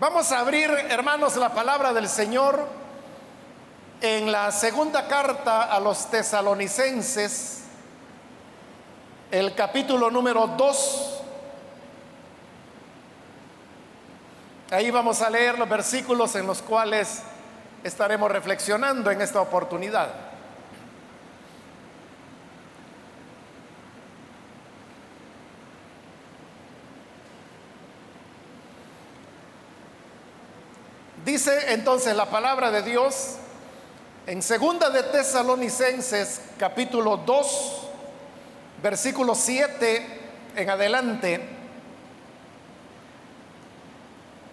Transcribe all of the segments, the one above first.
Vamos a abrir, hermanos, la palabra del Señor en la segunda carta a los tesalonicenses, el capítulo número 2. Ahí vamos a leer los versículos en los cuales estaremos reflexionando en esta oportunidad. Dice entonces la palabra de Dios en segunda de Tesalonicenses capítulo 2 versículo 7 en adelante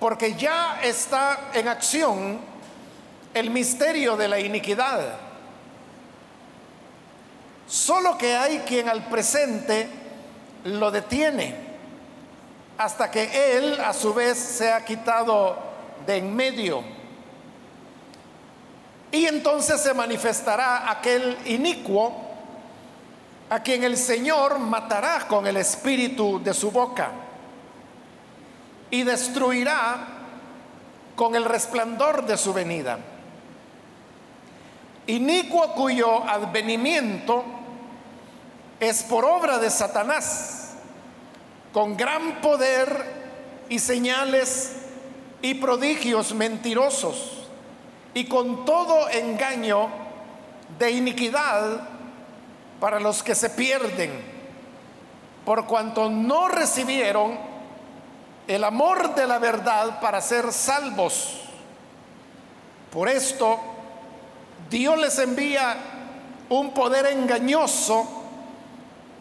porque ya está en acción el misterio de la iniquidad. Solo que hay quien al presente lo detiene hasta que él a su vez se ha quitado de en medio. Y entonces se manifestará aquel inicuo a quien el Señor matará con el espíritu de su boca y destruirá con el resplandor de su venida. Inicuo cuyo advenimiento es por obra de Satanás, con gran poder y señales y prodigios mentirosos y con todo engaño de iniquidad para los que se pierden, por cuanto no recibieron el amor de la verdad para ser salvos. Por esto, Dios les envía un poder engañoso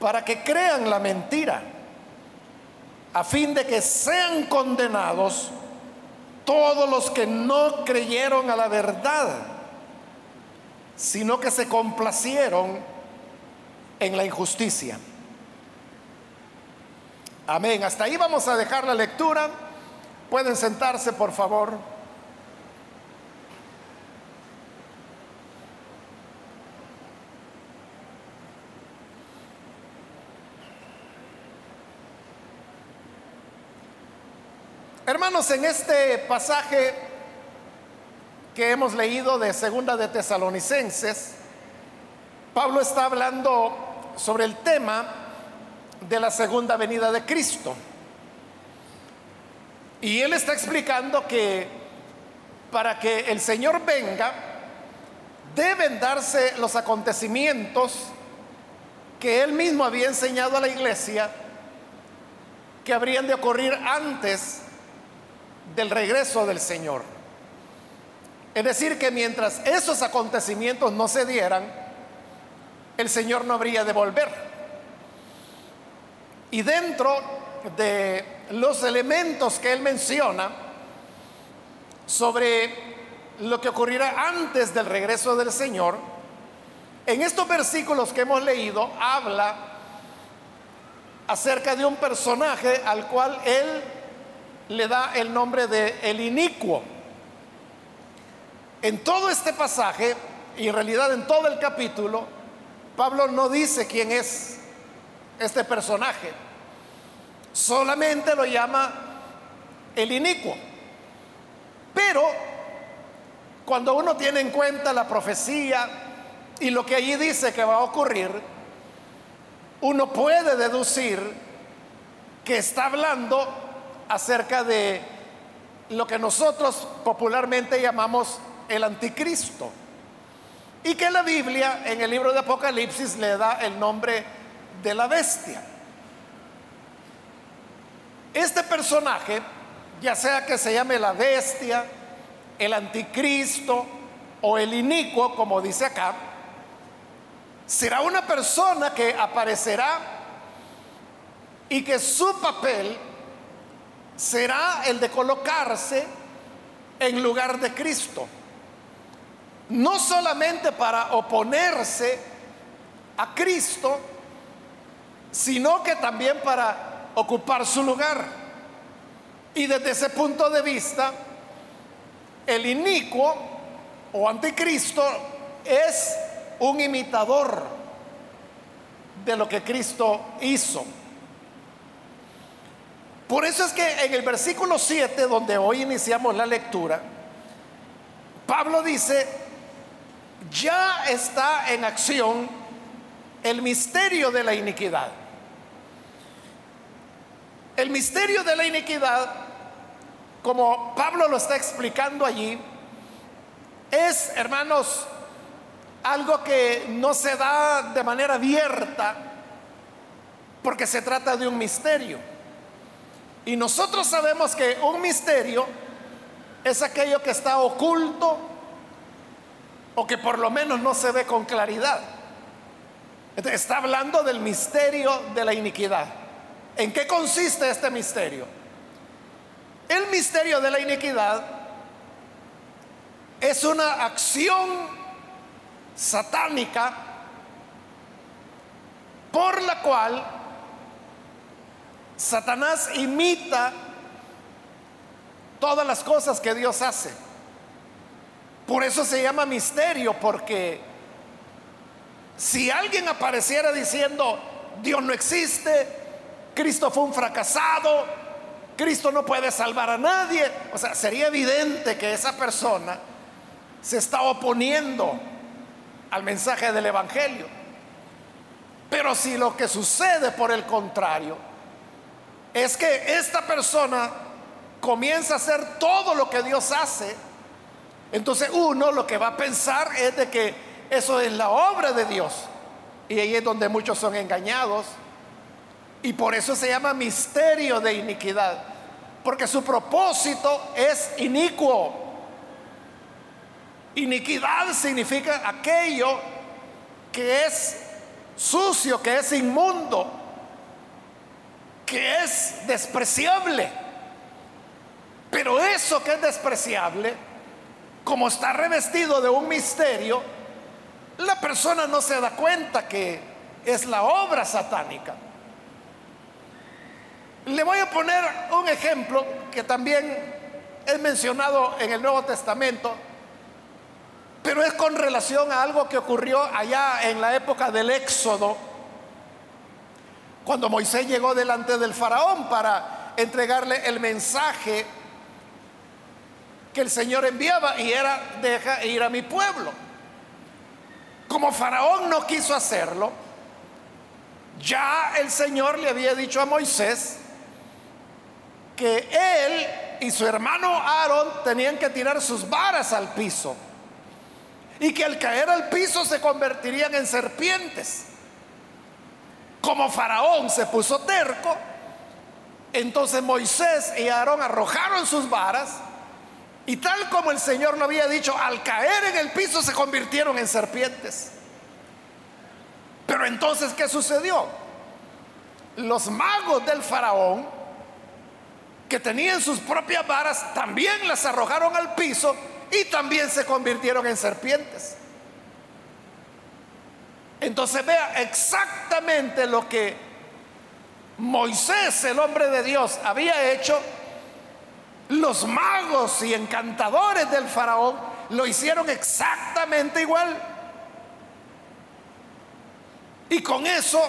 para que crean la mentira, a fin de que sean condenados todos los que no creyeron a la verdad, sino que se complacieron en la injusticia. Amén. Hasta ahí vamos a dejar la lectura. Pueden sentarse, por favor. Hermanos, en este pasaje que hemos leído de Segunda de Tesalonicenses, Pablo está hablando sobre el tema de la segunda venida de Cristo. Y él está explicando que para que el Señor venga, deben darse los acontecimientos que él mismo había enseñado a la iglesia que habrían de ocurrir antes del regreso del Señor. Es decir, que mientras esos acontecimientos no se dieran, el Señor no habría de volver. Y dentro de los elementos que él menciona sobre lo que ocurrirá antes del regreso del Señor, en estos versículos que hemos leído habla acerca de un personaje al cual él le da el nombre de el inicuo. En todo este pasaje, y en realidad en todo el capítulo, Pablo no dice quién es este personaje, solamente lo llama el inicuo. Pero cuando uno tiene en cuenta la profecía y lo que allí dice que va a ocurrir, uno puede deducir que está hablando acerca de lo que nosotros popularmente llamamos el anticristo. Y que la Biblia en el libro de Apocalipsis le da el nombre de la bestia. Este personaje, ya sea que se llame la bestia, el anticristo o el inicuo, como dice acá, será una persona que aparecerá y que su papel será el de colocarse en lugar de Cristo. No solamente para oponerse a Cristo, sino que también para ocupar su lugar. Y desde ese punto de vista, el inicuo o anticristo es un imitador de lo que Cristo hizo. Por eso es que en el versículo 7, donde hoy iniciamos la lectura, Pablo dice, ya está en acción el misterio de la iniquidad. El misterio de la iniquidad, como Pablo lo está explicando allí, es, hermanos, algo que no se da de manera abierta porque se trata de un misterio. Y nosotros sabemos que un misterio es aquello que está oculto o que por lo menos no se ve con claridad. está hablando del misterio de la iniquidad. ¿En qué consiste este misterio? El misterio de la iniquidad es una acción satánica por la cual Satanás imita todas las cosas que Dios hace. Por eso se llama misterio, porque si alguien apareciera diciendo, Dios no existe, Cristo fue un fracasado, Cristo no puede salvar a nadie, o sea, sería evidente que esa persona se está oponiendo al mensaje del Evangelio. Pero si lo que sucede por el contrario es que esta persona comienza a hacer todo lo que Dios hace, entonces uno lo que va a pensar es de que eso es la obra de Dios. Y ahí es donde muchos son engañados. Y por eso se llama misterio de iniquidad. Porque su propósito es inicuo. Iniquidad significa aquello que es sucio, que es inmundo, que es despreciable. Pero eso que es despreciable, como está revestido de un misterio, la persona no se da cuenta que es la obra satánica. Le voy a poner un ejemplo que también es mencionado en el Nuevo Testamento pero es con relación a algo que ocurrió allá en la época del Éxodo, cuando Moisés llegó delante del faraón para entregarle el mensaje que el Señor enviaba y era, deja ir a mi pueblo. Como faraón no quiso hacerlo, ya el Señor le había dicho a Moisés que él y su hermano Aarón tenían que tirar sus varas al piso y que al caer al piso se convertirían en serpientes. Como Faraón se puso terco, entonces Moisés y Aarón arrojaron sus varas y tal como el Señor lo había dicho, al caer en el piso se convirtieron en serpientes. Pero entonces, ¿qué sucedió? Los magos del faraón, que tenían sus propias varas, también las arrojaron al piso y también se convirtieron en serpientes. Entonces vea exactamente lo que Moisés, el hombre de Dios, había hecho. Los magos y encantadores del faraón lo hicieron exactamente igual. Y con eso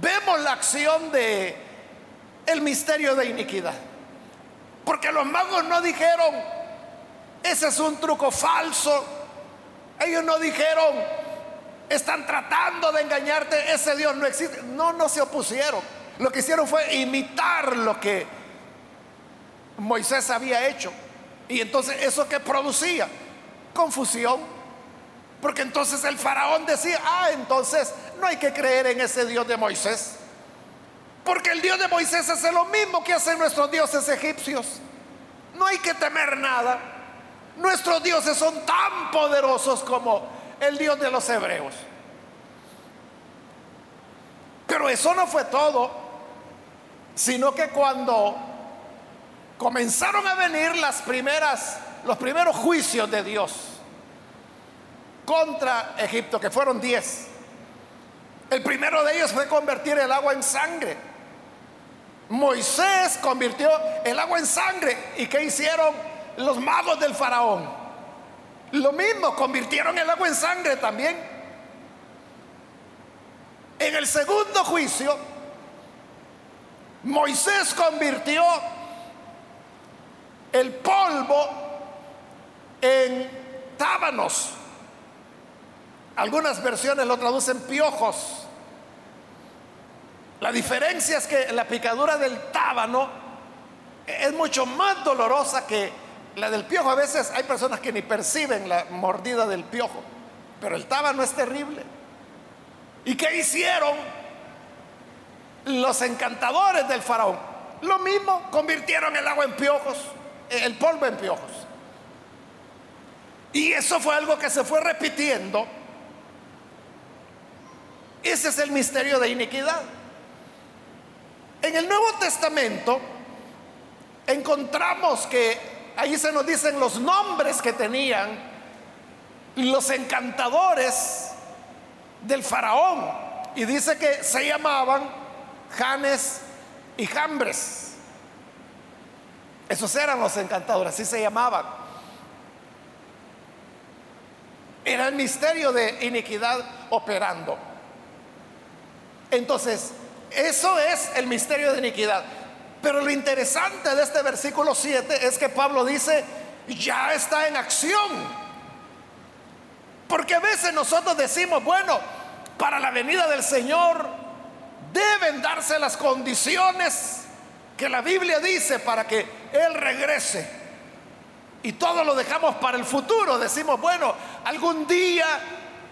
vemos la acción de el misterio de iniquidad. Porque los magos no dijeron, ese es un truco falso. Ellos no dijeron, están tratando de engañarte, ese Dios no existe. No, no se opusieron. Lo que hicieron fue imitar lo que Moisés había hecho. Y entonces eso que producía confusión. Porque entonces el faraón decía, ah, entonces no hay que creer en ese Dios de Moisés. Porque el Dios de Moisés hace lo mismo que hacen nuestros dioses egipcios. No hay que temer nada. Nuestros dioses son tan poderosos como el Dios de los hebreos. Pero eso no fue todo, sino que cuando comenzaron a venir las primeras, los primeros juicios de Dios contra Egipto, que fueron diez, el primero de ellos fue convertir el agua en sangre. Moisés convirtió el agua en sangre. ¿Y qué hicieron? los magos del faraón. Lo mismo, convirtieron el agua en sangre también. En el segundo juicio, Moisés convirtió el polvo en tábanos. Algunas versiones lo traducen piojos. La diferencia es que la picadura del tábano es mucho más dolorosa que la del piojo. A veces hay personas que ni perciben la mordida del piojo, pero el tábano es terrible. ¿Y qué hicieron los encantadores del faraón? Lo mismo, convirtieron el agua en piojos, el polvo en piojos. Y eso fue algo que se fue repitiendo. Ese es el misterio de iniquidad. En el Nuevo Testamento encontramos que ahí se nos dicen los nombres que tenían los encantadores del faraón. Y dice que se llamaban Janes y Jambres. Esos eran los encantadores, así se llamaban. Era el misterio de iniquidad operando. Entonces, eso es el misterio de iniquidad. Pero lo interesante de este versículo 7 es que Pablo dice, ya está en acción. Porque a veces nosotros decimos, bueno, para la venida del Señor deben darse las condiciones que la Biblia dice para que Él regrese. Y todo lo dejamos para el futuro. Decimos, bueno, algún día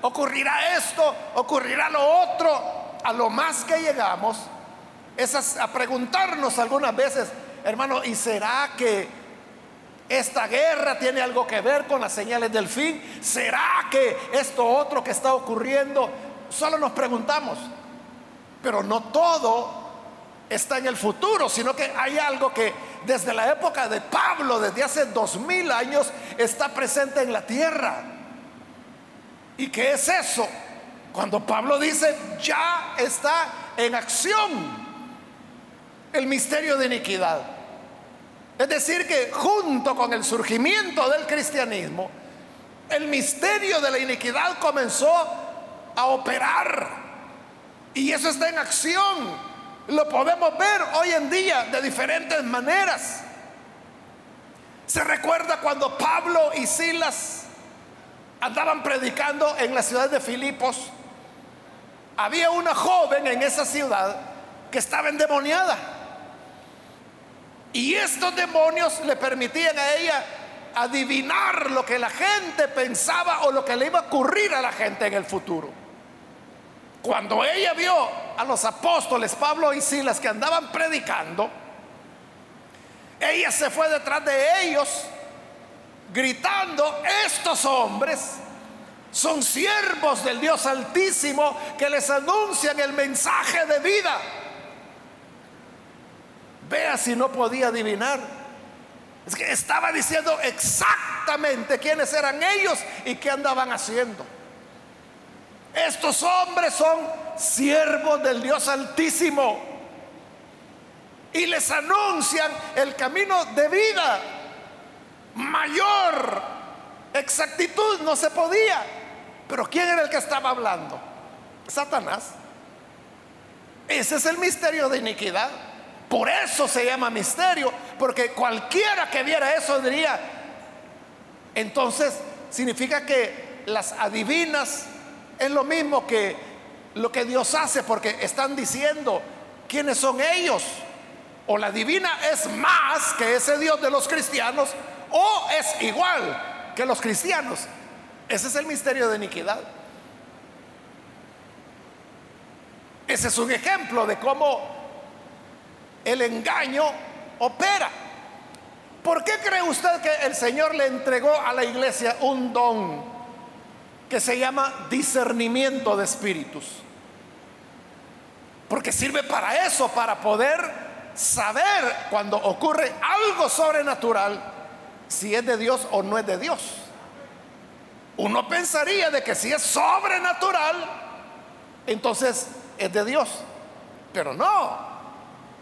ocurrirá esto, ocurrirá lo otro. A lo más que llegamos es a, preguntarnos algunas veces, hermano, ¿y será que esta guerra tiene algo que ver con las señales del fin? ¿Será que esto otro que está ocurriendo? Solo nos preguntamos, pero no todo está en el futuro, sino que hay algo que desde la época de Pablo, desde hace dos mil años, está presente en la tierra. ¿Y qué es eso? Cuando Pablo dice, ya está en acción el misterio de iniquidad. Es decir, que junto con el surgimiento del cristianismo, el misterio de la iniquidad comenzó a operar. Y eso está en acción. Lo podemos ver hoy en día de diferentes maneras. Se recuerda cuando Pablo y Silas andaban predicando en la ciudad de Filipos. Había una joven en esa ciudad que estaba endemoniada. Y estos demonios le permitían a ella adivinar lo que la gente pensaba o lo que le iba a ocurrir a la gente en el futuro. Cuando ella vio a los apóstoles Pablo y Silas que andaban predicando, ella se fue detrás de ellos gritando, estos hombres son siervos del Dios Altísimo que les anuncian el mensaje de vida. Vea si no podía adivinar. Es que estaba diciendo exactamente quiénes eran ellos y qué andaban haciendo. Estos hombres son siervos del Dios Altísimo y les anuncian el camino de vida. Mayor exactitud no se podía. Pero ¿quién era el que estaba hablando? Satanás. Ese es el misterio de iniquidad. Por eso se llama misterio, porque cualquiera que viera eso diría, entonces significa que las adivinas es lo mismo que lo que Dios hace, porque están diciendo quiénes son ellos. O la divina es más que ese Dios de los cristianos, o es igual que los cristianos. Ese es el misterio de iniquidad. Ese es un ejemplo de cómo el engaño opera. ¿Por qué cree usted que el Señor le entregó a la iglesia un don que se llama discernimiento de espíritus? Porque sirve para eso, para poder saber cuando ocurre algo sobrenatural, si es de Dios o no es de Dios. Uno pensaría de que si es sobrenatural, entonces es de Dios. Pero no,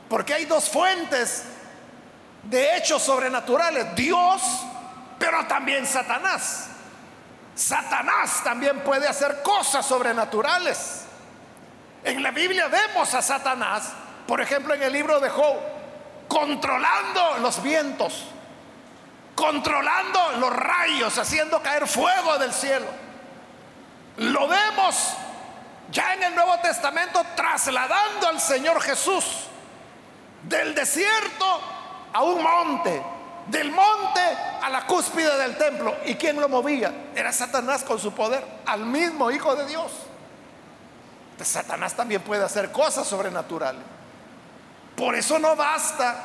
porque hay dos fuentes de hechos sobrenaturales. Dios, pero también Satanás. Satanás también puede hacer cosas sobrenaturales. En la Biblia vemos a Satanás por ejemplo en el libro de Job, controlando los vientos, controlando los rayos, haciendo caer fuego del cielo. Lo vemos ya en el Nuevo Testamento trasladando al Señor Jesús del desierto a un monte, del monte a la cúspide del templo. ¿Y quién lo movía? Era Satanás con su poder, al mismo Hijo de Dios. Satanás también puede hacer cosas sobrenaturales. Por eso no basta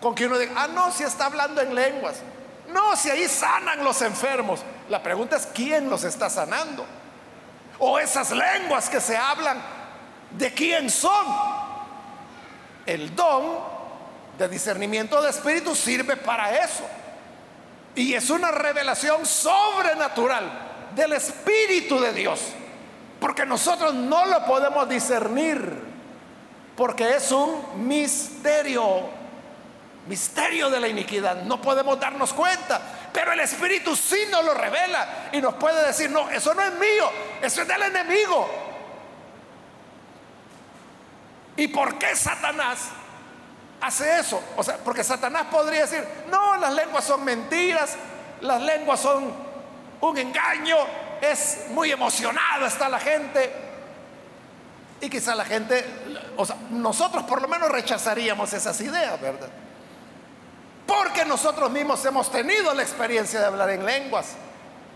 con que uno diga, ah, no, si está hablando en lenguas. No, si ahí sanan los enfermos. La pregunta es, ¿quién los está sanando? O esas lenguas que se hablan, ¿de quién son? El don de discernimiento de espíritu sirve para eso. Y es una revelación sobrenatural del Espíritu de Dios. Porque nosotros no lo podemos discernir. Porque es un misterio. Misterio de la iniquidad. No podemos darnos cuenta. Pero el Espíritu sí nos lo revela. Y nos puede decir, no, eso no es mío. Eso es del enemigo. ¿Y por qué Satanás hace eso? O sea, porque Satanás podría decir, no, las lenguas son mentiras. Las lenguas son un engaño es muy emocionada está la gente. Y quizá la gente, o sea, nosotros por lo menos rechazaríamos esas ideas, ¿verdad? Porque nosotros mismos hemos tenido la experiencia de hablar en lenguas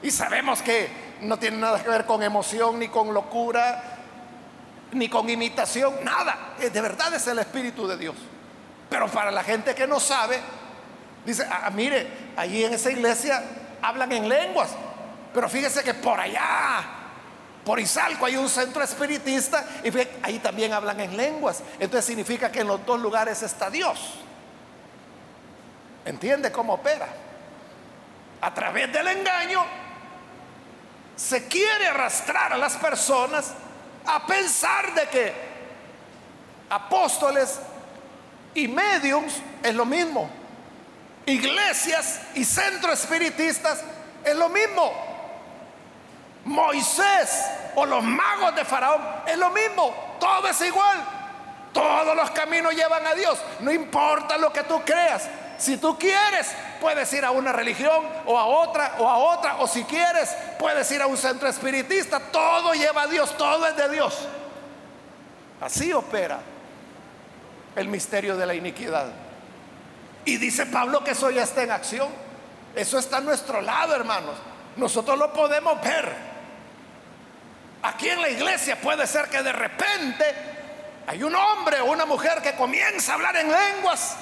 y sabemos que no tiene nada que ver con emoción, ni con locura, ni con imitación, nada. De verdad es el Espíritu de Dios. Pero para la gente que no sabe, dice, ah, mire, allí en esa iglesia hablan en lenguas. Pero fíjese que por allá, por Izalco, hay un centro espiritista y ahí también hablan en lenguas. Entonces significa que en los dos lugares está Dios. ¿Entiende cómo opera? A través del engaño se quiere arrastrar a las personas a pensar de que apóstoles y mediums es lo mismo. Iglesias y centros espiritistas es lo mismo. Moisés o los magos de Faraón, es lo mismo, todo es igual. Todos los caminos llevan a Dios, no importa lo que tú creas. Si tú quieres, puedes ir a una religión o a otra o a otra, o si quieres, puedes ir a un centro espiritista. Todo lleva a Dios, todo es de Dios. Así opera el misterio de la iniquidad. Y dice Pablo que eso ya está en acción. Eso está a nuestro lado, hermanos. Nosotros lo podemos ver. Aquí en la iglesia puede ser que de repente hay un hombre o una mujer que comienza a hablar en lenguas.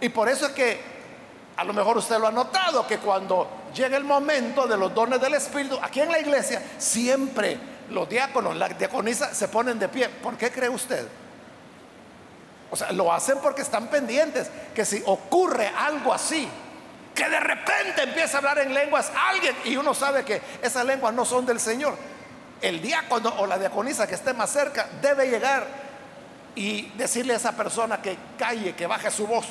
Y por eso es que a lo mejor usted lo ha notado, que cuando llega el momento de los dones del Espíritu, aquí en la iglesia siempre los diáconos, la diaconisa se ponen de pie. ¿Por qué cree usted? O sea, lo hacen porque están pendientes, que si ocurre algo así, que de repente empieza a hablar en lenguas alguien y uno sabe que esas lenguas no son del Señor, el diácono o la diaconisa que esté más cerca debe llegar y decirle a esa persona que calle, que baje su voz,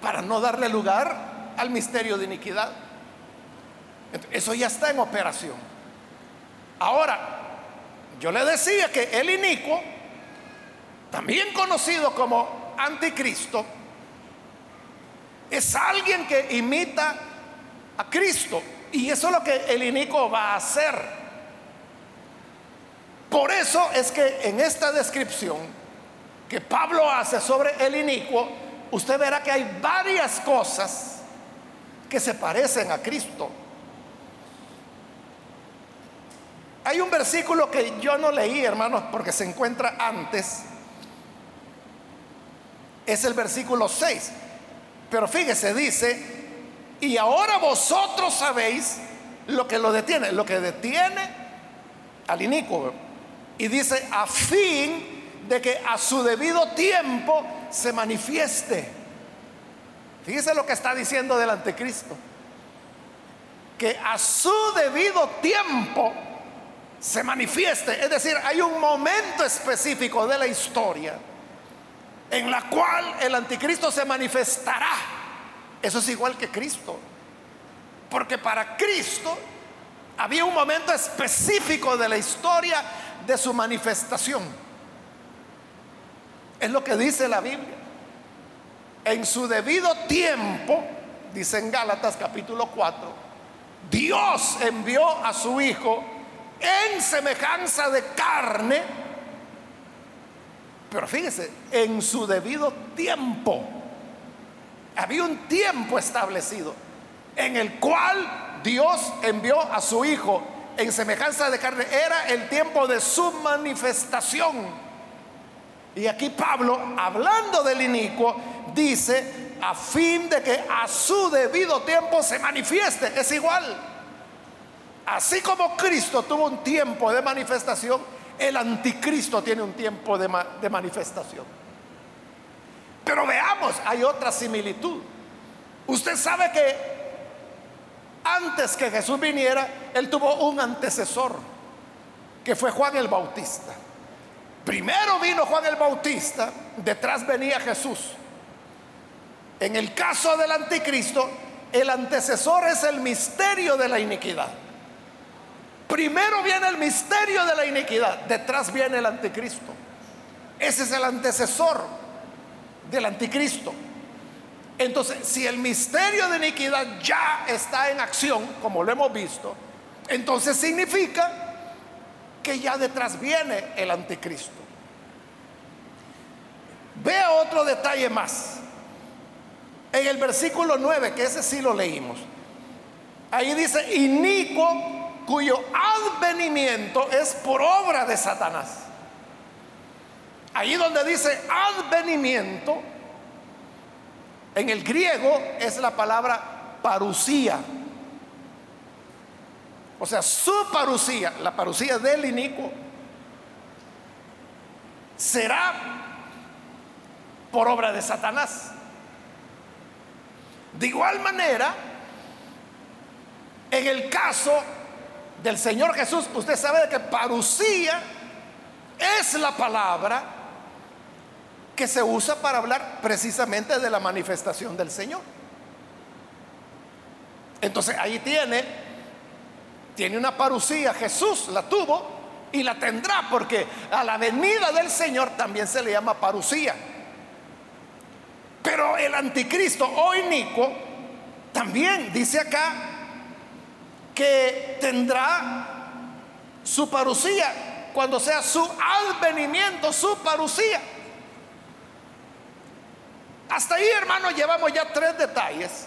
para no darle lugar al misterio de iniquidad. Eso ya está en operación. Ahora, yo le decía que el inicuo, también conocido como anticristo, es alguien que imita a Cristo. Y eso es lo que el inico va a hacer. Por eso es que en esta descripción que Pablo hace sobre el inicuo, usted verá que hay varias cosas que se parecen a Cristo. Hay un versículo que yo no leí, hermanos, porque se encuentra antes. Es el versículo 6. Pero fíjese, dice, y ahora vosotros sabéis lo que lo detiene, lo que detiene al inicuo. Y dice, a fin de que a su debido tiempo se manifieste. Fíjese lo que está diciendo del anticristo. Que a su debido tiempo se manifieste. Es decir, hay un momento específico de la historia en la cual el anticristo se manifestará eso es igual que Cristo. Porque para Cristo había un momento específico de la historia de su manifestación. Es lo que dice la Biblia. En su debido tiempo, dice en Gálatas capítulo 4, Dios envió a su Hijo en semejanza de carne, pero fíjese, en su debido tiempo. Había un tiempo establecido en el cual Dios envió a su Hijo en semejanza de carne. Era el tiempo de su manifestación. Y aquí Pablo, hablando del inicuo, dice, a fin de que a su debido tiempo se manifieste. Es igual. Así como Cristo tuvo un tiempo de manifestación, el anticristo tiene un tiempo de, de manifestación. Pero veamos, hay otra similitud. Usted sabe que antes que Jesús viniera, él tuvo un antecesor, que fue Juan el Bautista. Primero vino Juan el Bautista, detrás venía Jesús. En el caso del anticristo, el antecesor es el misterio de la iniquidad. Primero viene el misterio de la iniquidad, detrás viene el anticristo. Ese es el antecesor del anticristo. Entonces, si el misterio de iniquidad ya está en acción, como lo hemos visto, entonces significa que ya detrás viene el anticristo. Vea otro detalle más. En el versículo 9, que ese sí lo leímos, ahí dice, inicuo cuyo advenimiento es por obra de Satanás. Ahí donde dice advenimiento, en el griego es la palabra parusía. O sea, su parusía, la parusía del inicuo, será por obra de Satanás. De igual manera, en el caso del Señor Jesús, usted sabe que parusía es la palabra que se usa para hablar precisamente de la manifestación del Señor. Entonces ahí tiene, tiene una parucía, Jesús la tuvo y la tendrá porque a la venida del Señor también se le llama parucía. Pero el anticristo o Nico también dice acá que tendrá su parucía cuando sea su advenimiento, su parucía. Hasta ahí, hermano, llevamos ya tres detalles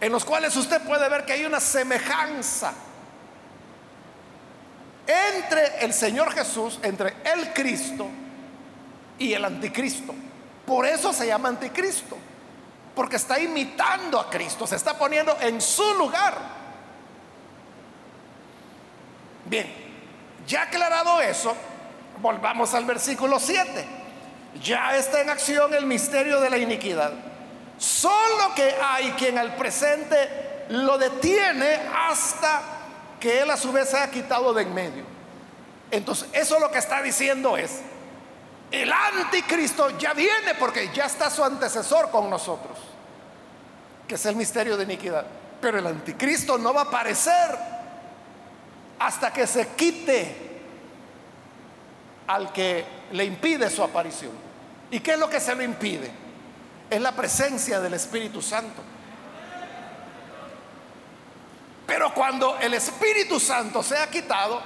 en los cuales usted puede ver que hay una semejanza entre el Señor Jesús, entre el Cristo y el anticristo. Por eso se llama anticristo, porque está imitando a Cristo, se está poniendo en su lugar. Bien, ya aclarado eso, volvamos al versículo 7 ya está en acción el misterio de la iniquidad. Solo que hay quien al presente lo detiene hasta que él a su vez se ha quitado de en medio. Entonces, eso lo que está diciendo es, el anticristo ya viene porque ya está su antecesor con nosotros, que es el misterio de iniquidad. Pero el anticristo no va a aparecer hasta que se quite al que le impide su aparición. ¿Y qué es lo que se lo impide? Es la presencia del Espíritu Santo. Pero cuando el Espíritu Santo sea quitado,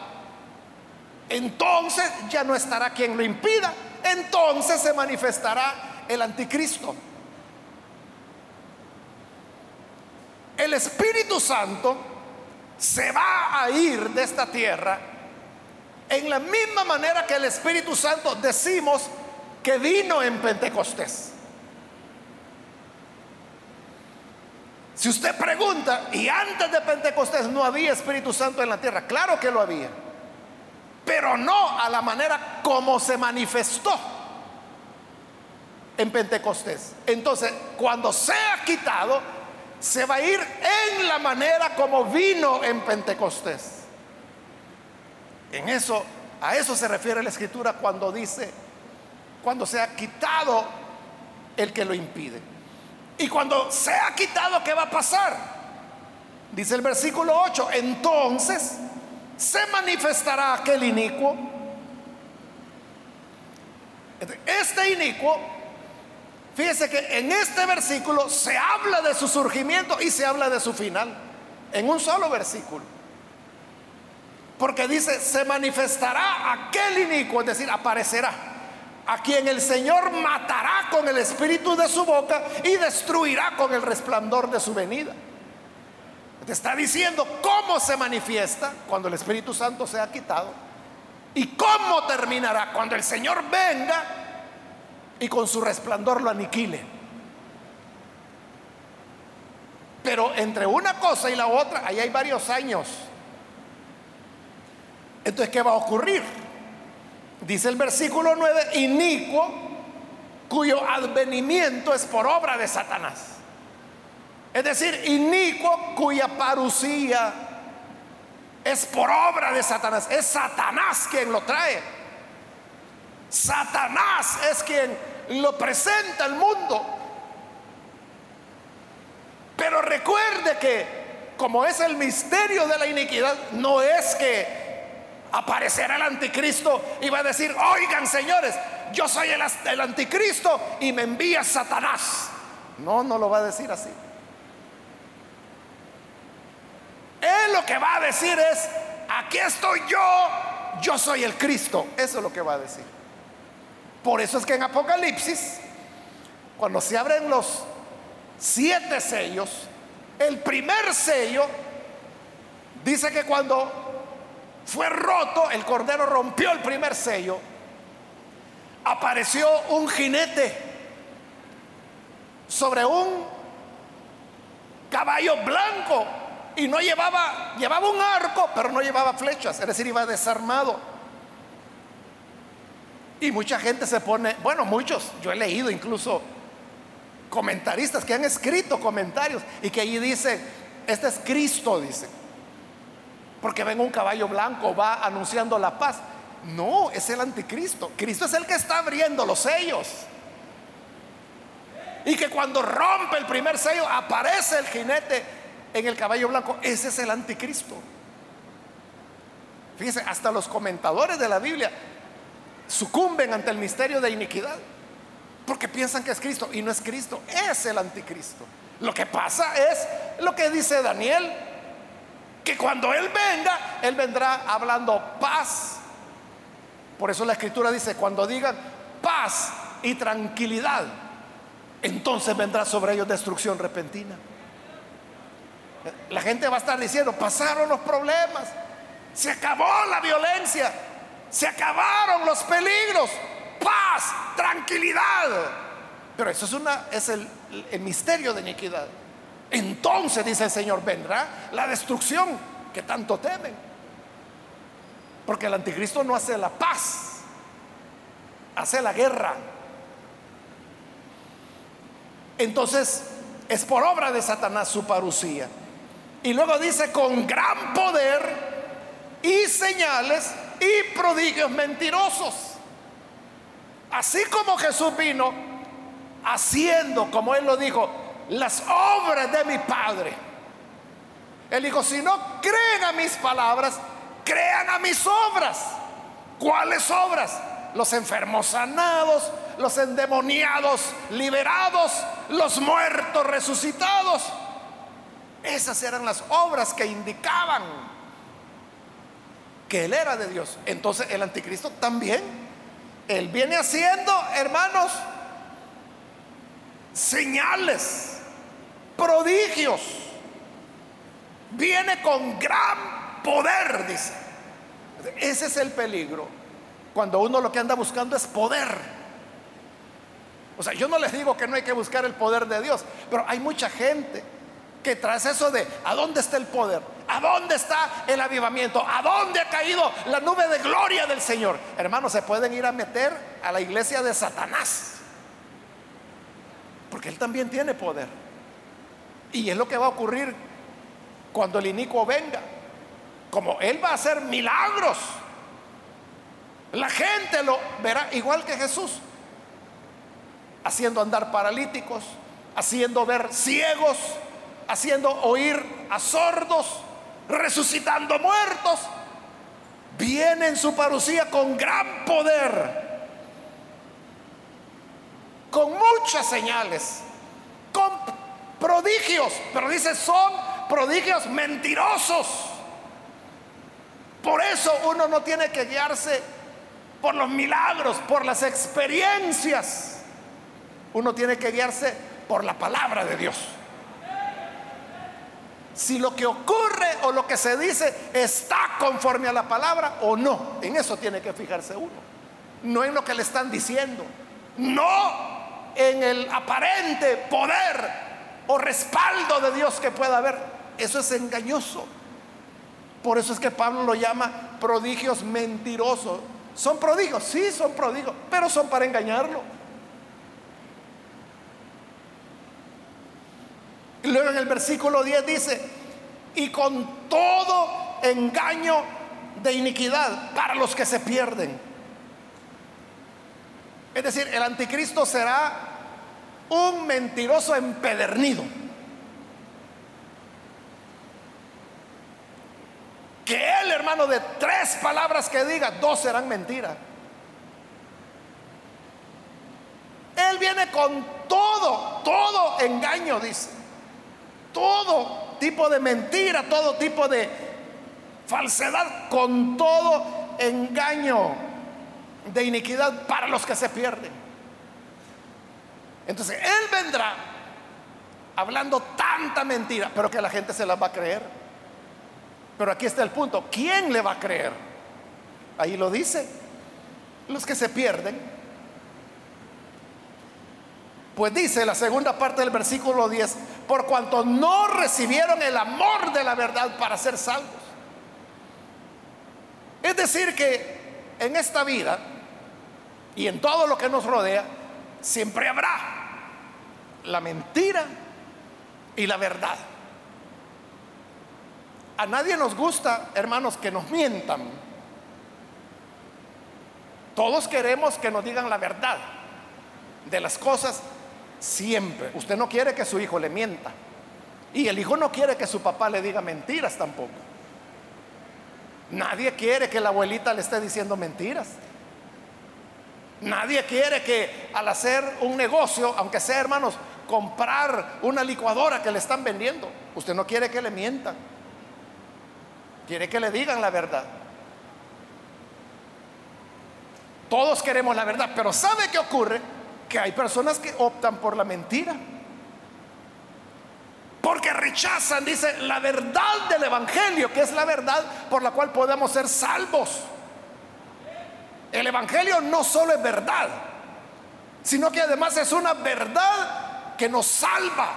entonces ya no estará quien lo impida, entonces se manifestará el anticristo. El Espíritu Santo se va a ir de esta tierra en la misma manera que el Espíritu Santo decimos que vino en Pentecostés. Si usted pregunta, y antes de Pentecostés no había Espíritu Santo en la tierra, claro que lo había, pero no a la manera como se manifestó en Pentecostés. Entonces, cuando sea quitado, se va a ir en la manera como vino en Pentecostés. En eso, a eso se refiere la escritura cuando dice, cuando se ha quitado el que lo impide. Y cuando se ha quitado, ¿qué va a pasar? Dice el versículo 8, entonces se manifestará aquel inicuo Este inicuo, fíjese que en este versículo se habla de su surgimiento y se habla de su final, en un solo versículo. Porque dice, se manifestará aquel inicuo, es decir, aparecerá, a quien el Señor matará con el espíritu de su boca y destruirá con el resplandor de su venida. Te está diciendo cómo se manifiesta cuando el Espíritu Santo sea quitado y cómo terminará cuando el Señor venga y con su resplandor lo aniquile. Pero entre una cosa y la otra, ahí hay varios años. Entonces, ¿qué va a ocurrir? Dice el versículo 9, inicuo, cuyo advenimiento es por obra de Satanás. Es decir, inicuo cuya parucía es por obra de Satanás. Es Satanás quien lo trae. Satanás es quien lo presenta al mundo. Pero recuerde que como es el misterio de la iniquidad, no es que aparecerá el anticristo y va a decir, oigan señores, yo soy el, anticristo y me envía Satanás. No, no lo va a decir así. Él lo que va a decir es, aquí estoy yo, yo soy el Cristo. Eso es lo que va a decir. Por eso es que en Apocalipsis, cuando se abren los siete sellos, el primer sello dice que cuando fue roto, el cordero rompió el primer sello, apareció un jinete sobre un caballo blanco y no llevaba, llevaba un arco, pero no llevaba flechas, es decir, iba desarmado. Y mucha gente se pone, bueno, muchos, yo he leído incluso comentaristas que han escrito comentarios y que allí dice, este es Cristo, dice, porque ven un caballo blanco, va anunciando la paz. No, es el anticristo. Cristo es el que está abriendo los sellos. Y que cuando rompe el primer sello aparece el jinete en el caballo blanco, ese es el anticristo. Fíjense, hasta los comentadores de la Biblia sucumben ante el misterio de iniquidad, porque piensan que es Cristo y no es Cristo, es el anticristo. Lo que pasa es lo que dice Daniel, que cuando Él venga, Él vendrá hablando paz. Por eso la escritura dice, cuando digan paz y tranquilidad, entonces vendrá sobre ellos destrucción repentina. La gente va a estar diciendo, pasaron los problemas, se acabó la violencia, se acabaron los peligros, paz, tranquilidad. Pero eso es, una, es el, el misterio de iniquidad. Entonces, dice el Señor, vendrá la destrucción que tanto temen. Porque el anticristo no hace la paz, hace la guerra. Entonces, es por obra de Satanás su parucía. Y luego dice, con gran poder y señales y prodigios mentirosos. Así como Jesús vino haciendo, como él lo dijo, las obras de mi Padre. Él dijo, si no creen a mis palabras, crean a mis obras. ¿Cuáles obras? Los enfermos sanados, los endemoniados liberados, los muertos resucitados. Esas eran las obras que indicaban que Él era de Dios. Entonces el anticristo también, Él viene haciendo, hermanos, señales, prodigios. Viene con gran poder, dice. Ese es el peligro. Cuando uno lo que anda buscando es poder. O sea, yo no les digo que no hay que buscar el poder de Dios, pero hay mucha gente que tras eso de ¿a dónde está el poder? ¿A dónde está el avivamiento? ¿A dónde ha caído la nube de gloria del Señor? Hermanos, se pueden ir a meter a la iglesia de Satanás. Porque él también tiene poder. Y es lo que va a ocurrir cuando el inicuo venga. Como él va a hacer milagros. La gente lo verá igual que Jesús. Haciendo andar paralíticos, haciendo ver ciegos, haciendo oír a sordos, resucitando muertos. Viene en su parucía con gran poder con muchas señales, con prodigios, pero dice son prodigios mentirosos. Por eso uno no tiene que guiarse por los milagros, por las experiencias. Uno tiene que guiarse por la palabra de Dios. Si lo que ocurre o lo que se dice está conforme a la palabra o no, en eso tiene que fijarse uno. No en lo que le están diciendo, no en el aparente poder o respaldo de Dios que pueda haber. Eso es engañoso. Por eso es que Pablo lo llama prodigios mentirosos. ¿Son prodigios? Sí, son prodigios, pero son para engañarlo. Y luego en el versículo 10 dice, y con todo engaño de iniquidad para los que se pierden. Es decir, el anticristo será un mentiroso empedernido. Que él, hermano, de tres palabras que diga, dos serán mentiras. Él viene con todo, todo engaño, dice. Todo tipo de mentira, todo tipo de falsedad, con todo engaño de iniquidad para los que se pierden. Entonces, Él vendrá hablando tanta mentira, pero que la gente se la va a creer. Pero aquí está el punto. ¿Quién le va a creer? Ahí lo dice. Los que se pierden. Pues dice la segunda parte del versículo 10, por cuanto no recibieron el amor de la verdad para ser salvos. Es decir, que en esta vida y en todo lo que nos rodea, siempre habrá la mentira y la verdad. A nadie nos gusta, hermanos, que nos mientan. Todos queremos que nos digan la verdad de las cosas siempre. Usted no quiere que su hijo le mienta. Y el hijo no quiere que su papá le diga mentiras tampoco. Nadie quiere que la abuelita le esté diciendo mentiras. Nadie quiere que al hacer un negocio, aunque sea hermanos, comprar una licuadora que le están vendiendo, usted no quiere que le mientan. Quiere que le digan la verdad. Todos queremos la verdad, pero ¿sabe qué ocurre? Que hay personas que optan por la mentira. Porque rechazan, dice, la verdad del Evangelio, que es la verdad por la cual podemos ser salvos. El Evangelio no solo es verdad, sino que además es una verdad que nos salva.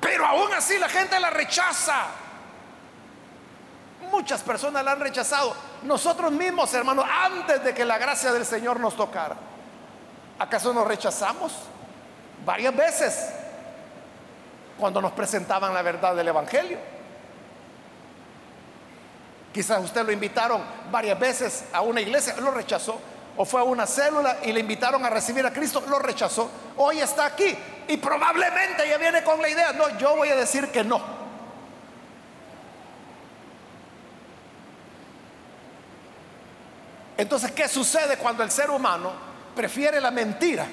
Pero aún así la gente la rechaza. Muchas personas la han rechazado. Nosotros mismos, hermanos, antes de que la gracia del Señor nos tocara, ¿acaso nos rechazamos? Varias veces cuando nos presentaban la verdad del Evangelio. Quizás usted lo invitaron varias veces a una iglesia, lo rechazó. O fue a una célula y le invitaron a recibir a Cristo, lo rechazó. Hoy está aquí y probablemente ya viene con la idea, no, yo voy a decir que no. Entonces, ¿qué sucede cuando el ser humano prefiere la mentira?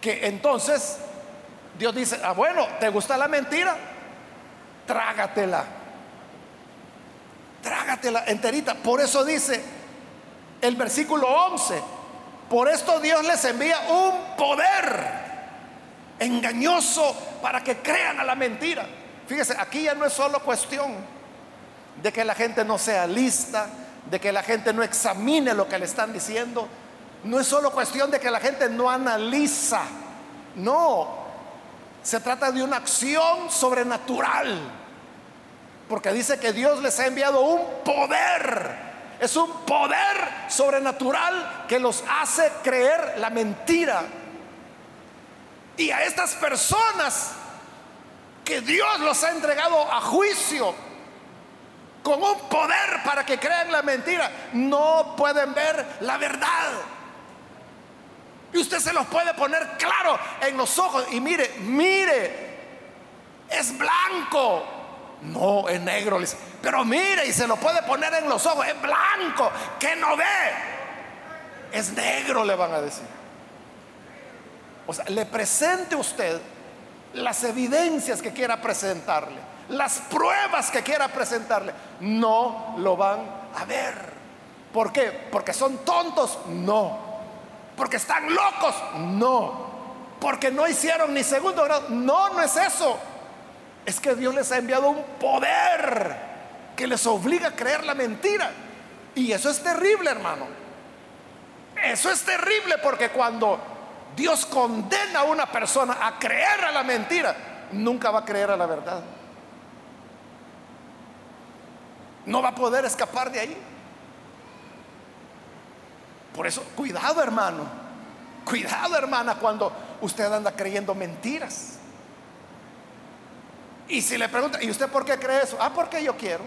Que entonces Dios dice, ah, bueno, ¿te gusta la mentira? Trágatela. Trágatela enterita. Por eso dice el versículo 11, por esto Dios les envía un poder engañoso para que crean a la mentira. Fíjese, aquí ya no es solo cuestión de que la gente no sea lista, de que la gente no examine lo que le están diciendo. No es solo cuestión de que la gente no analiza. No, se trata de una acción sobrenatural. Porque dice que Dios les ha enviado un poder. Es un poder sobrenatural que los hace creer la mentira. Y a estas personas que Dios los ha entregado a juicio, con un poder para que crean la mentira, no pueden ver la verdad. Y usted se los puede poner claro en los ojos. Y mire, mire, es blanco. No, es negro. Pero mire, y se lo puede poner en los ojos. Es blanco, que no ve. es negro, le van a decir. O sea, le presente usted las evidencias que quiera presentarle, las pruebas que quiera presentarle, no lo van a ver. ¿Por qué? Porque son tontos, no. Porque están locos, no. Porque no hicieron ni segundo grado, no, no es eso. Es que Dios les ha enviado un poder que les obliga a creer la mentira. Y eso es terrible, hermano. Eso es terrible porque cuando Dios condena a una persona a creer a la mentira, nunca va a creer a la verdad. No va a poder escapar de ahí. Por eso, cuidado hermano, cuidado hermana cuando usted anda creyendo mentiras. Y si le pregunta, ¿y usted por qué cree eso? Ah, porque yo quiero.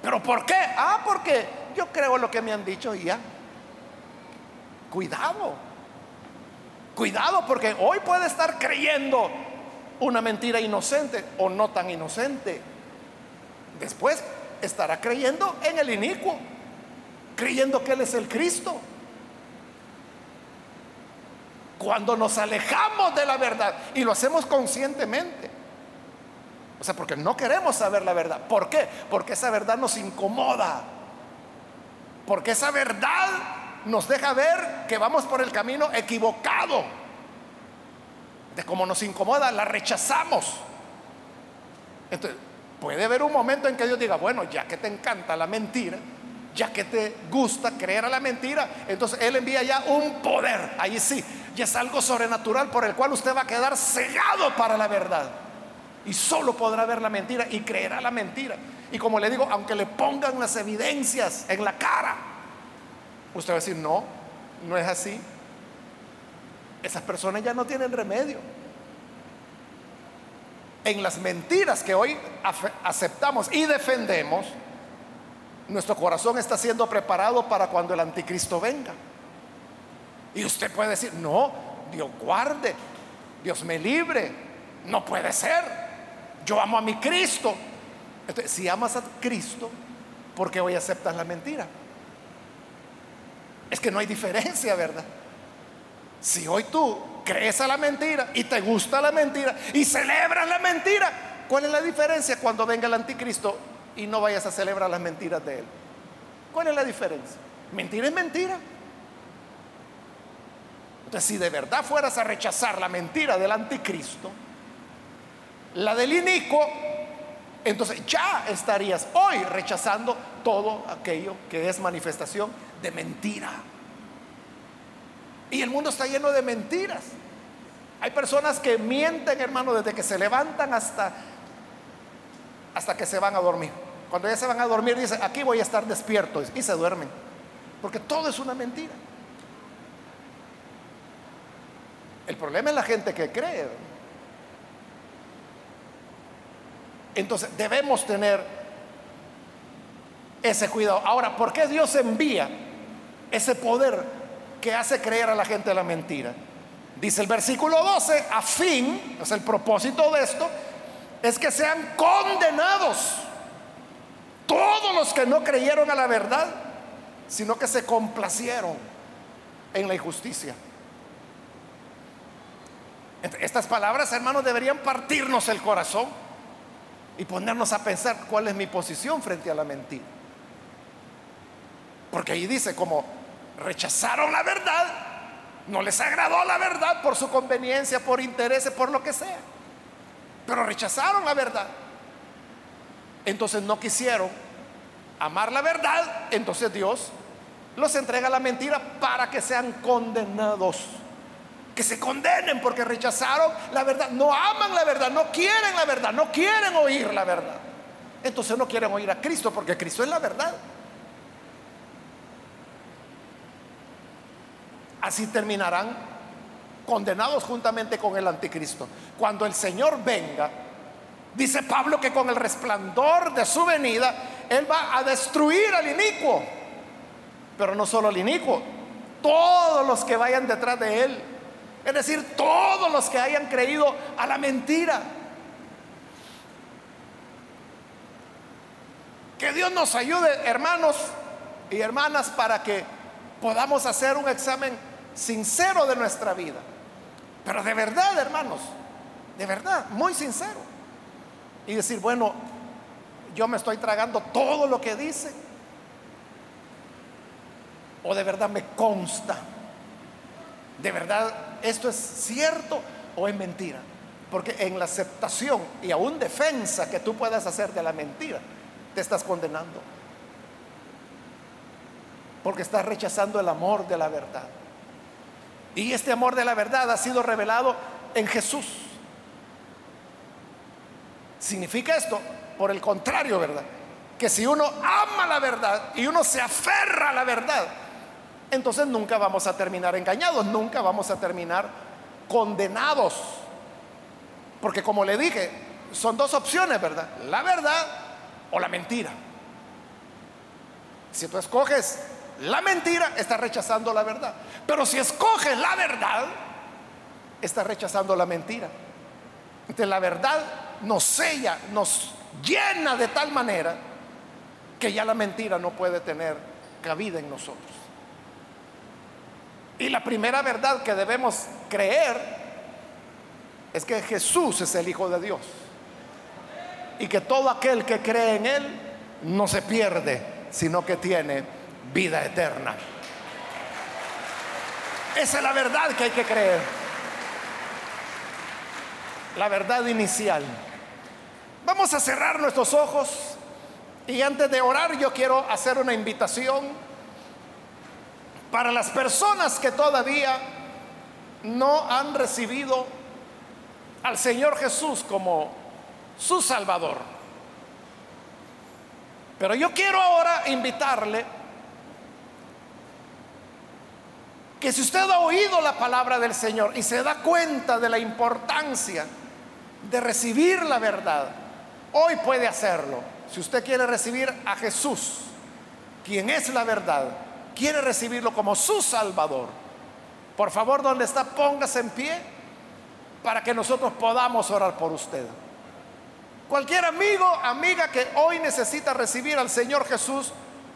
¿Pero por qué? Ah, porque yo creo lo que me han dicho y ya. Cuidado. Cuidado porque hoy puede estar creyendo una mentira inocente o no tan inocente. Después estará creyendo en el inicuo, creyendo que Él es el Cristo. Cuando nos alejamos de la verdad y lo hacemos conscientemente. O sea, porque no queremos saber la verdad. ¿Por qué? Porque esa verdad nos incomoda. Porque esa verdad nos deja ver que vamos por el camino equivocado. De cómo nos incomoda, la rechazamos. Entonces, puede haber un momento en que Dios diga, bueno, ya que te encanta la mentira, ya que te gusta creer a la mentira, entonces Él envía ya un poder. Ahí sí, ya es algo sobrenatural por el cual usted va a quedar cegado para la verdad. Y solo podrá ver la mentira y creerá la mentira. Y como le digo, aunque le pongan las evidencias en la cara, usted va a decir, no, no es así. Esas personas ya no tienen remedio. En las mentiras que hoy aceptamos y defendemos, nuestro corazón está siendo preparado para cuando el anticristo venga. Y usted puede decir, no, Dios guarde, Dios me libre, no puede ser. Yo amo a mi Cristo. Entonces, si amas a Cristo, ¿por qué hoy aceptas la mentira? Es que no hay diferencia, ¿verdad? Si hoy tú crees a la mentira y te gusta la mentira y celebras la mentira, ¿cuál es la diferencia cuando venga el anticristo y no vayas a celebrar las mentiras de él? ¿Cuál es la diferencia? Mentira es mentira. Entonces, si de verdad fueras a rechazar la mentira del anticristo, la del inicuo, entonces ya estarías hoy rechazando todo aquello que es manifestación de mentira. Y el mundo está lleno de mentiras. Hay personas que mienten, hermano, desde que se levantan hasta hasta que se van a dormir. Cuando ya se van a dormir dicen, aquí voy a estar despierto y se duermen. Porque todo es una mentira. El problema es la gente que cree. Entonces debemos tener ese cuidado. Ahora, ¿por qué Dios envía ese poder que hace creer a la gente la mentira? Dice el versículo 12, a fin, es el propósito de esto, es que sean condenados todos los que no creyeron a la verdad, sino que se complacieron en la injusticia. Estas palabras, hermanos, deberían partirnos el corazón y ponernos a pensar cuál es mi posición frente a la mentira. Porque ahí dice, como rechazaron la verdad, no les agradó la verdad por su conveniencia, por interés, por lo que sea. Pero rechazaron la verdad. Entonces no quisieron amar la verdad. Entonces Dios los entrega la mentira para que sean condenados que se condenen porque rechazaron la verdad, no aman la verdad, no quieren la verdad, no quieren oír la verdad. Entonces no quieren oír a Cristo porque Cristo es la verdad. Así terminarán condenados juntamente con el anticristo. Cuando el Señor venga, dice Pablo que con el resplandor de su venida, Él va a destruir al inicuo. Pero no solo al inicuo, todos los que vayan detrás de Él es decir, todos los que hayan creído a la mentira. Que Dios nos ayude, hermanos y hermanas, para que podamos hacer un examen sincero de nuestra vida. Pero de verdad, hermanos, de verdad, muy sincero. Y decir, bueno, yo me estoy tragando todo lo que dice. O de verdad me consta. De verdad, esto es cierto o es mentira. Porque en la aceptación y aún defensa que tú puedas hacer de la mentira, te estás condenando. Porque estás rechazando el amor de la verdad. Y este amor de la verdad ha sido revelado en Jesús. Significa esto, por el contrario, ¿verdad? Que si uno ama la verdad y uno se aferra a la verdad, entonces nunca vamos a terminar engañados, nunca vamos a terminar condenados. Porque como le dije, son dos opciones, ¿verdad? La verdad o la mentira. Si tú escoges la mentira, estás rechazando la verdad. Pero si escoges la verdad, estás rechazando la mentira. Entonces la verdad nos sella, nos llena de tal manera que ya la mentira no puede tener cabida en nosotros. Y la primera verdad que debemos creer es que Jesús es el Hijo de Dios. Y que todo aquel que cree en Él no se pierde, sino que tiene vida eterna. Esa es la verdad que hay que creer. La verdad inicial. Vamos a cerrar nuestros ojos y antes de orar yo quiero hacer una invitación para las personas que todavía no han recibido al Señor Jesús como su Salvador. Pero yo quiero ahora invitarle que si usted ha oído la palabra del Señor y se da cuenta de la importancia de recibir la verdad, Hoy puede hacerlo. Si usted quiere recibir a Jesús, quien es la verdad, quiere recibirlo como su Salvador, por favor, donde está, póngase en pie para que nosotros podamos orar por usted. Cualquier amigo, amiga que hoy necesita recibir al Señor Jesús,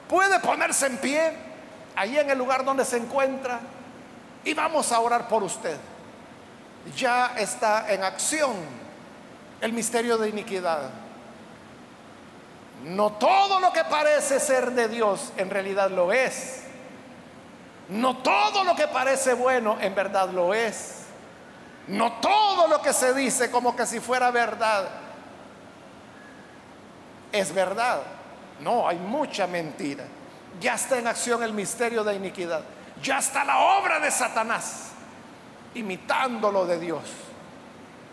puede ponerse en pie ahí en el lugar donde se encuentra y vamos a orar por usted. Ya está en acción el misterio de iniquidad. No todo lo que parece ser de Dios en realidad lo es. No todo lo que parece bueno en verdad lo es. No todo lo que se dice como que si fuera verdad es verdad. No, hay mucha mentira. Ya está en acción el misterio de iniquidad. Ya está la obra de Satanás imitando lo de Dios.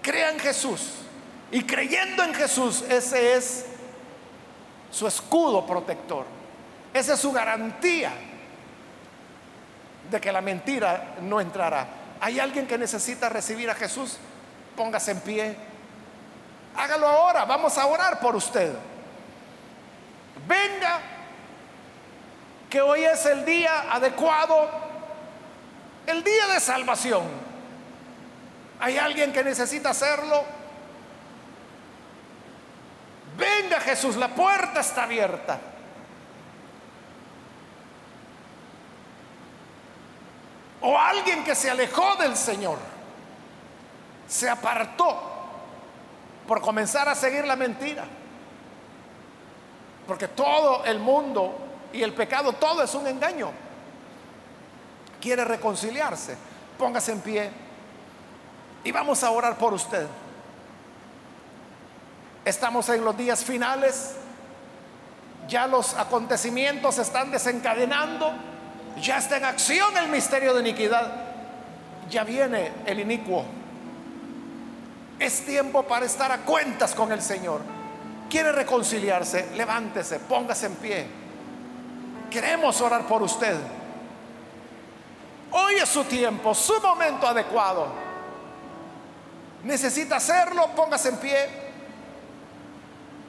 Crea en Jesús. Y creyendo en Jesús, ese es su escudo protector. Esa es su garantía de que la mentira no entrará. ¿Hay alguien que necesita recibir a Jesús? Póngase en pie. Hágalo ahora. Vamos a orar por usted. Venga, que hoy es el día adecuado, el día de salvación. ¿Hay alguien que necesita hacerlo? Venga Jesús, la puerta está abierta. O alguien que se alejó del Señor, se apartó por comenzar a seguir la mentira. Porque todo el mundo y el pecado, todo es un engaño. Quiere reconciliarse. Póngase en pie y vamos a orar por usted. Estamos en los días finales, ya los acontecimientos se están desencadenando, ya está en acción el misterio de iniquidad, ya viene el inicuo. Es tiempo para estar a cuentas con el Señor. ¿Quiere reconciliarse? Levántese, póngase en pie. Queremos orar por usted. Hoy es su tiempo, su momento adecuado. Necesita hacerlo, póngase en pie.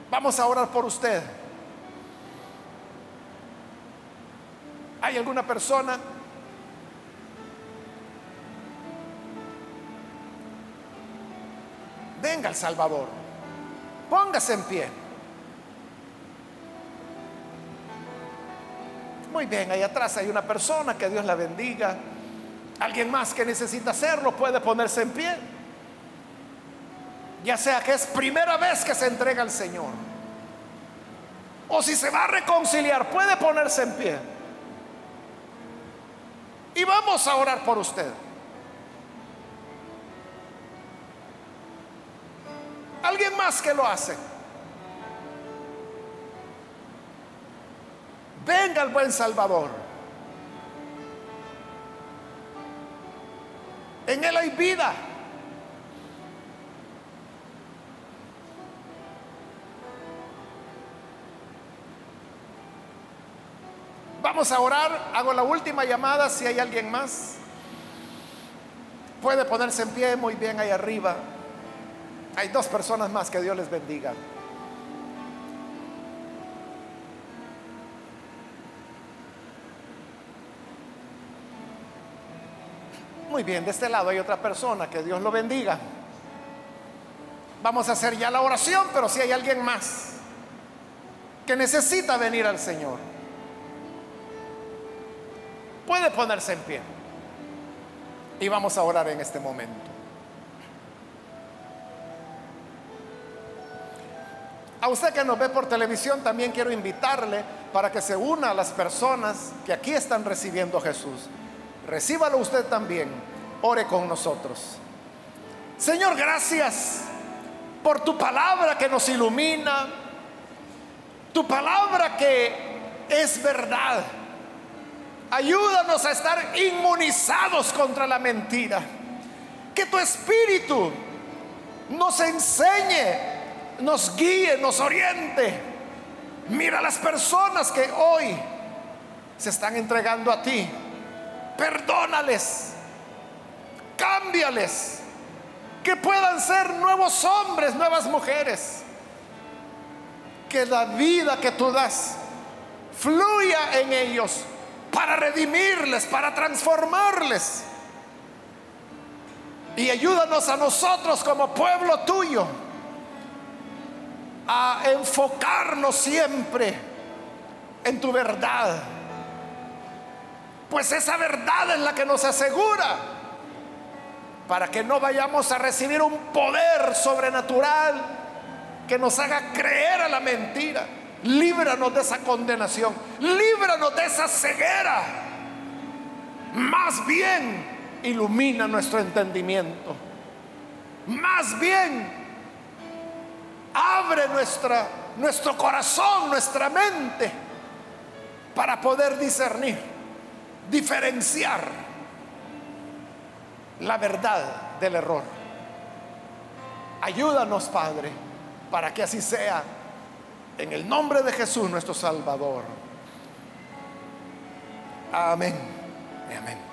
Vamos a orar por usted. ¿Hay alguna persona? Venga el Salvador. Póngase en pie. Muy Muy bien, ahí atrás hay una persona, que Dios la bendiga. Alguien más que necesita hacerlo puede ponerse en pie. Ya sea que es primera vez que se entrega al Señor. O si se va a reconciliar, puede ponerse en pie. Y vamos a orar por usted. Alguien más que lo hace. Venga el buen Salvador. En Él hay vida. Vamos a orar. Hago la última llamada si hay alguien más. Puede ponerse en pie muy bien ahí arriba. Hay dos personas más que Dios les bendiga. Muy bien, de este lado hay otra persona, que Dios lo bendiga. Vamos a hacer ya la oración, pero si hay alguien más que necesita venir al Señor, puede ponerse en pie. Y vamos a orar en este momento. A usted que nos ve por televisión, también quiero invitarle para que se una a las personas que aquí están recibiendo a Jesús. Recíbalo usted también. Ore con nosotros. Señor, gracias por tu palabra que nos ilumina. Tu palabra que es verdad. Ayúdanos a estar inmunizados contra la mentira. Que tu espíritu nos enseñe, nos guíe, nos oriente. Mira las personas que hoy se están entregando a ti perdónales, cámbiales, que puedan ser nuevos hombres, nuevas mujeres, que la vida que tú das fluya en ellos para redimirles, para transformarles. Y ayúdanos a nosotros como pueblo tuyo a enfocarnos siempre en tu verdad pues esa verdad es la que nos asegura para que no vayamos a recibir un poder sobrenatural que nos haga creer a la mentira. Líbranos de esa condenación, líbranos de esa ceguera. Más bien, ilumina nuestro entendimiento. Más bien, abre nuestra, nuestro corazón, nuestra mente, para poder discernir diferenciar la verdad del error. Ayúdanos, Padre, para que así sea. En el nombre de Jesús, nuestro Salvador. Amén. Amén.